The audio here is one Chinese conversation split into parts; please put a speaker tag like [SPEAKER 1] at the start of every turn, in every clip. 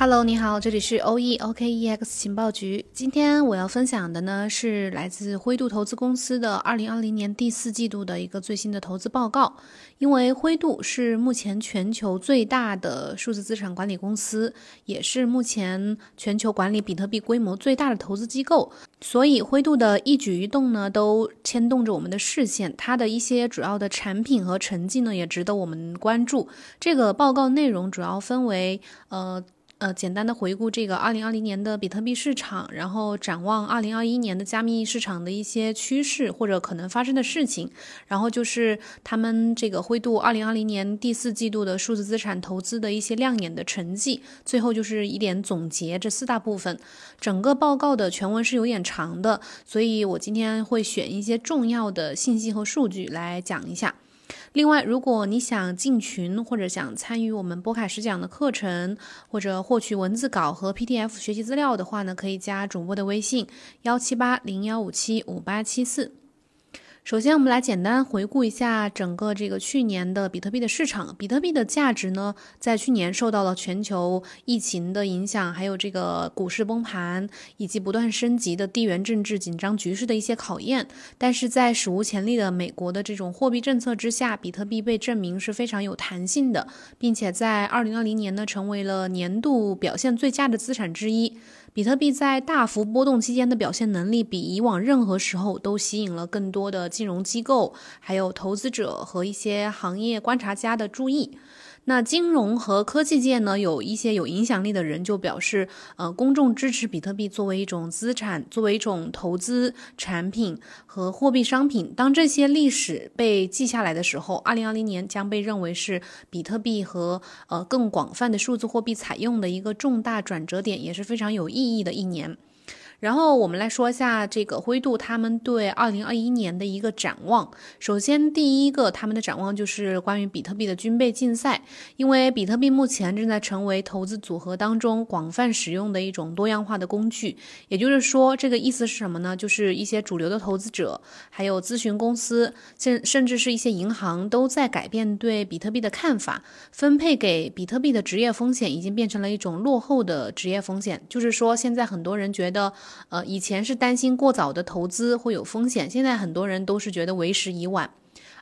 [SPEAKER 1] Hello，你好，这里是 OE OKEX 情报局。今天我要分享的呢是来自灰度投资公司的二零二零年第四季度的一个最新的投资报告。因为灰度是目前全球最大的数字资产管理公司，也是目前全球管理比特币规模最大的投资机构，所以灰度的一举一动呢都牵动着我们的视线。它的一些主要的产品和成绩呢也值得我们关注。这个报告内容主要分为呃。呃，简单的回顾这个二零二零年的比特币市场，然后展望二零二一年的加密市场的一些趋势或者可能发生的事情，然后就是他们这个灰度二零二零年第四季度的数字资产投资的一些亮眼的成绩，最后就是一点总结这四大部分。整个报告的全文是有点长的，所以我今天会选一些重要的信息和数据来讲一下。另外，如果你想进群或者想参与我们波凯实讲的课程，或者获取文字稿和 PDF 学习资料的话呢，可以加主播的微信：幺七八零幺五七五八七四。首先，我们来简单回顾一下整个这个去年的比特币的市场。比特币的价值呢，在去年受到了全球疫情的影响，还有这个股市崩盘，以及不断升级的地缘政治紧张局势的一些考验。但是在史无前例的美国的这种货币政策之下，比特币被证明是非常有弹性的，并且在二零二零年呢，成为了年度表现最佳的资产之一。比特币在大幅波动期间的表现能力，比以往任何时候都吸引了更多的金融机构、还有投资者和一些行业观察家的注意。那金融和科技界呢，有一些有影响力的人就表示，呃，公众支持比特币作为一种资产，作为一种投资产品和货币商品。当这些历史被记下来的时候，二零二零年将被认为是比特币和呃更广泛的数字货币采用的一个重大转折点，也是非常有意义的一年。然后我们来说一下这个灰度他们对二零二一年的一个展望。首先，第一个他们的展望就是关于比特币的军备竞赛，因为比特币目前正在成为投资组合当中广泛使用的一种多样化的工具。也就是说，这个意思是什么呢？就是一些主流的投资者，还有咨询公司，甚甚至是一些银行都在改变对比特币的看法。分配给比特币的职业风险已经变成了一种落后的职业风险。就是说，现在很多人觉得。呃，以前是担心过早的投资会有风险，现在很多人都是觉得为时已晚。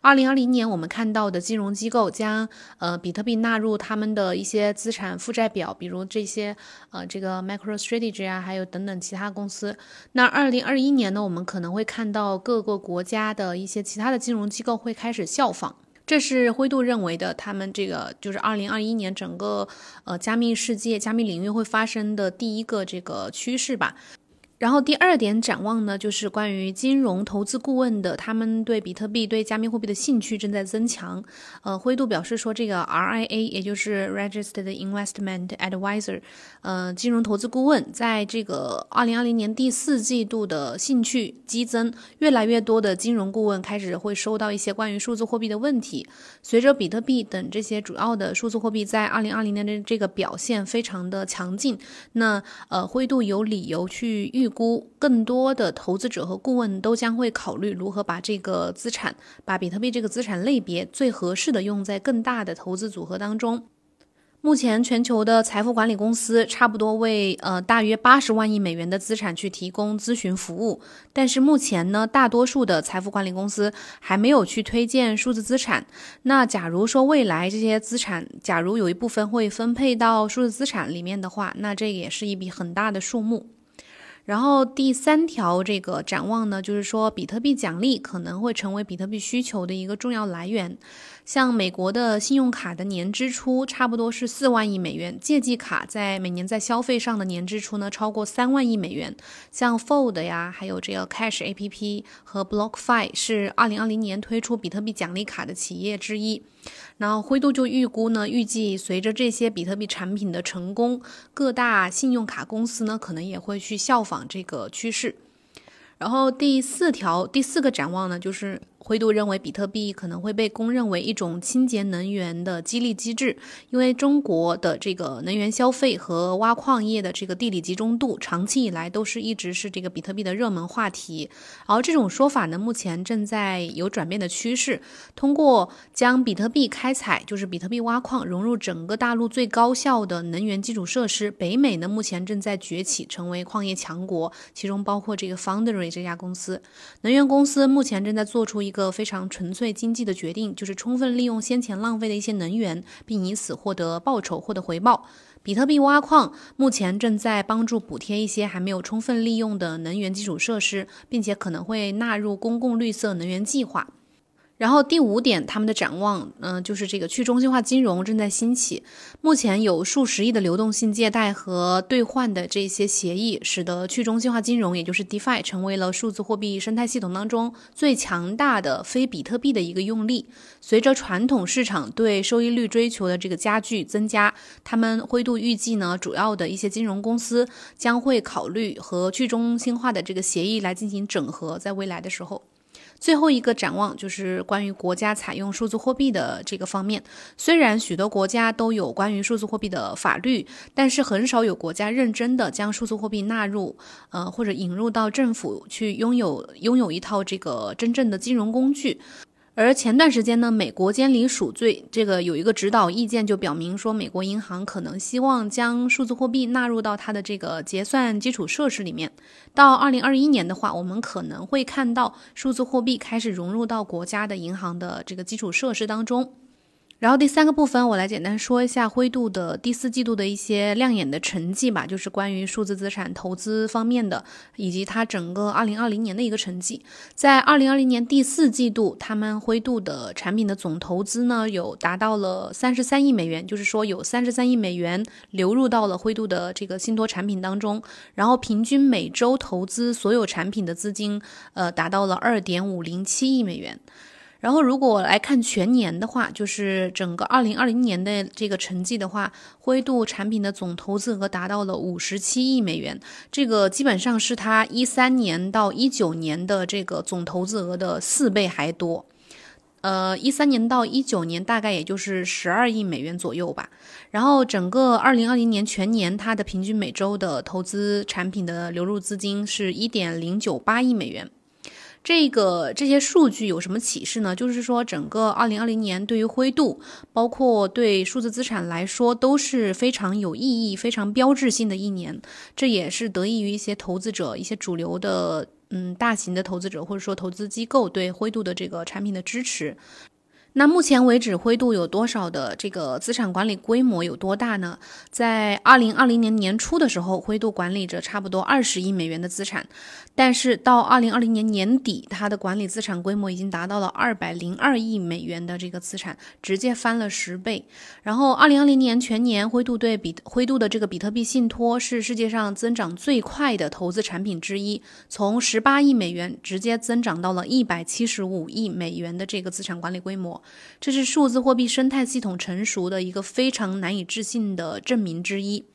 [SPEAKER 1] 二零二零年，我们看到的金融机构将呃比特币纳入他们的一些资产负债表，比如这些呃这个 MicroStrategy 啊，还有等等其他公司。那二零二一年呢，我们可能会看到各个国家的一些其他的金融机构会开始效仿。这是灰度认为的，他们这个就是二零二一年整个呃加密世界、加密领域会发生的第一个这个趋势吧。然后第二点展望呢，就是关于金融投资顾问的，他们对比特币、对加密货币的兴趣正在增强。呃，灰度表示说，这个 RIA 也就是 Registered Investment Advisor，呃，金融投资顾问，在这个二零二零年第四季度的兴趣激增，越来越多的金融顾问开始会收到一些关于数字货币的问题。随着比特币等这些主要的数字货币在二零二零年的这个表现非常的强劲，那呃，灰度有理由去预。预估更多的投资者和顾问都将会考虑如何把这个资产，把比特币这个资产类别最合适的用在更大的投资组合当中。目前，全球的财富管理公司差不多为呃大约八十万亿美元的资产去提供咨询服务。但是目前呢，大多数的财富管理公司还没有去推荐数字资产。那假如说未来这些资产，假如有一部分会分配到数字资产里面的话，那这也是一笔很大的数目。然后第三条这个展望呢，就是说比特币奖励可能会成为比特币需求的一个重要来源。像美国的信用卡的年支出差不多是四万亿美元，借记卡在每年在消费上的年支出呢超过三万亿美元。像 Fold 呀，还有这个 Cash APP 和 BlockFi 是二零二零年推出比特币奖励卡的企业之一。然后灰度就预估呢，预计随着这些比特币产品的成功，各大信用卡公司呢可能也会去效仿这个趋势。然后第四条第四个展望呢，就是。灰度认为比特币可能会被公认为一种清洁能源的激励机制，因为中国的这个能源消费和挖矿业的这个地理集中度，长期以来都是一直是这个比特币的热门话题。而这种说法呢，目前正在有转变的趋势，通过将比特币开采，就是比特币挖矿融入整个大陆最高效的能源基础设施。北美呢，目前正在崛起，成为矿业强国，其中包括这个 Foundry 这家公司。能源公司目前正在做出一个非常纯粹经济的决定，就是充分利用先前浪费的一些能源，并以此获得报酬、获得回报。比特币挖矿目前正在帮助补贴一些还没有充分利用的能源基础设施，并且可能会纳入公共绿色能源计划。然后第五点，他们的展望，嗯，就是这个去中心化金融正在兴起。目前有数十亿的流动性借贷和兑换的这些协议，使得去中心化金融，也就是 DeFi，成为了数字货币生态系统当中最强大的非比特币的一个用力。随着传统市场对收益率追求的这个加剧增加，他们灰度预计呢，主要的一些金融公司将会考虑和去中心化的这个协议来进行整合，在未来的时候。最后一个展望就是关于国家采用数字货币的这个方面。虽然许多国家都有关于数字货币的法律，但是很少有国家认真的将数字货币纳入，呃，或者引入到政府去拥有拥有一套这个真正的金融工具。而前段时间呢，美国监理署最这个有一个指导意见，就表明说，美国银行可能希望将数字货币纳入到它的这个结算基础设施里面。到二零二一年的话，我们可能会看到数字货币开始融入到国家的银行的这个基础设施当中。然后第三个部分，我来简单说一下灰度的第四季度的一些亮眼的成绩吧，就是关于数字资产投资方面的，以及它整个二零二零年的一个成绩。在二零二零年第四季度，他们灰度的产品的总投资呢，有达到了三十三亿美元，就是说有三十三亿美元流入到了灰度的这个信托产品当中，然后平均每周投资所有产品的资金，呃，达到了二点五零七亿美元。然后，如果来看全年的话，就是整个二零二零年的这个成绩的话，灰度产品的总投资额达到了五十七亿美元，这个基本上是它一三年到一九年的这个总投资额的四倍还多。呃，一三年到一九年大概也就是十二亿美元左右吧。然后，整个二零二零年全年，它的平均每周的投资产品的流入资金是一点零九八亿美元。这个这些数据有什么启示呢？就是说，整个二零二零年对于灰度，包括对数字资产来说，都是非常有意义、非常标志性的一年。这也是得益于一些投资者、一些主流的嗯大型的投资者或者说投资机构对灰度的这个产品的支持。那目前为止，灰度有多少的这个资产管理规模有多大呢？在二零二零年年初的时候，灰度管理着差不多二十亿美元的资产，但是到二零二零年年底，它的管理资产规模已经达到了二百零二亿美元的这个资产，直接翻了十倍。然后二零二零年全年，灰度对比灰度的这个比特币信托是世界上增长最快的投资产品之一，从十八亿美元直接增长到了一百七十五亿美元的这个资产管理规模。这是数字货币生态系统成熟的一个非常难以置信的证明之一。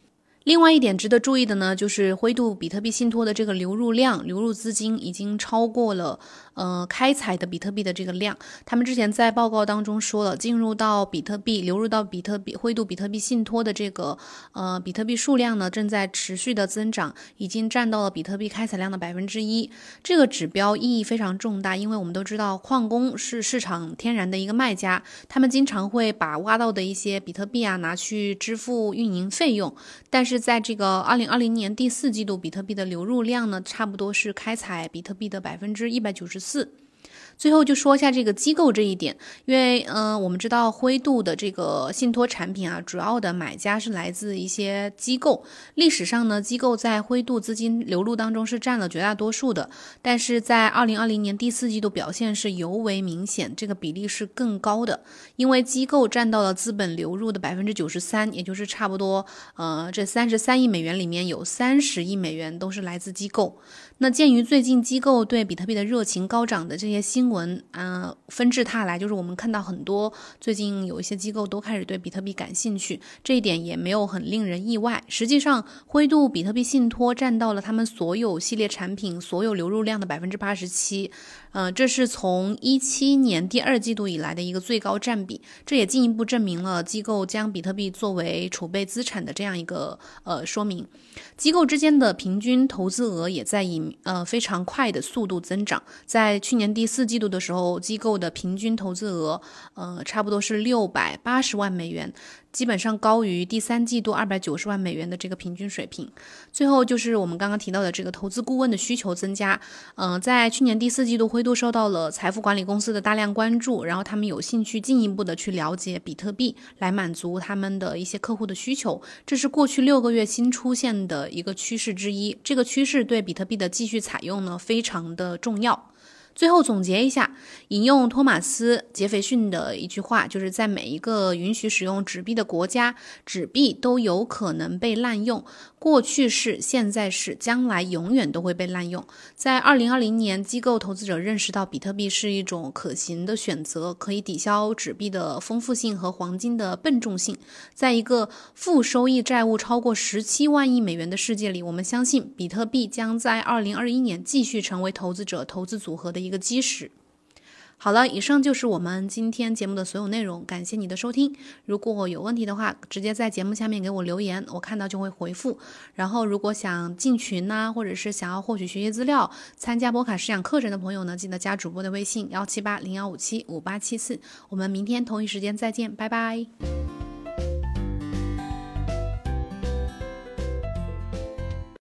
[SPEAKER 1] 另外一点值得注意的呢，就是灰度比特币信托的这个流入量、流入资金已经超过了。呃，开采的比特币的这个量，他们之前在报告当中说了，进入到比特币、流入到比特币、灰度比特币信托的这个呃比特币数量呢，正在持续的增长，已经占到了比特币开采量的百分之一。这个指标意义非常重大，因为我们都知道矿工是市场天然的一个卖家，他们经常会把挖到的一些比特币啊拿去支付运营费用。但是是在这个二零二零年第四季度，比特币的流入量呢，差不多是开采比特币的百分之一百九十。四。最后就说一下这个机构这一点，因为嗯，我们知道灰度的这个信托产品啊，主要的买家是来自一些机构。历史上呢，机构在灰度资金流入当中是占了绝大多数的，但是在二零二零年第四季度表现是尤为明显，这个比例是更高的，因为机构占到了资本流入的百分之九十三，也就是差不多呃这三十三亿美元里面有三十亿美元都是来自机构。那鉴于最近机构对比特币的热情高涨的这些新新闻，嗯，纷至沓来，就是我们看到很多最近有一些机构都开始对比特币感兴趣，这一点也没有很令人意外。实际上，灰度比特币信托占到了他们所有系列产品所有流入量的百分之八十七。嗯，这是从一七年第二季度以来的一个最高占比，这也进一步证明了机构将比特币作为储备资产的这样一个呃说明。机构之间的平均投资额也在以呃非常快的速度增长，在去年第四季度的时候，机构的平均投资额呃差不多是六百八十万美元。基本上高于第三季度二百九十万美元的这个平均水平。最后就是我们刚刚提到的这个投资顾问的需求增加。嗯，在去年第四季度，灰度受到了财富管理公司的大量关注，然后他们有兴趣进一步的去了解比特币，来满足他们的一些客户的需求。这是过去六个月新出现的一个趋势之一。这个趋势对比特币的继续采用呢，非常的重要。最后总结一下，引用托马斯·杰斐逊的一句话，就是在每一个允许使用纸币的国家，纸币都有可能被滥用。过去是，现在是，将来永远都会被滥用。在二零二零年，机构投资者认识到比特币是一种可行的选择，可以抵消纸币的丰富性和黄金的笨重性。在一个负收益债务超过十七万亿美元的世界里，我们相信比特币将在二零二一年继续成为投资者投资组合的一个基石。好了，以上就是我们今天节目的所有内容，感谢你的收听。如果有问题的话，直接在节目下面给我留言，我看到就会回复。然后，如果想进群呢，或者是想要获取学习资料、参加波卡试讲课程的朋友呢，记得加主播的微信幺七八零幺五七五八七四。我们明天同一时间再见，拜拜。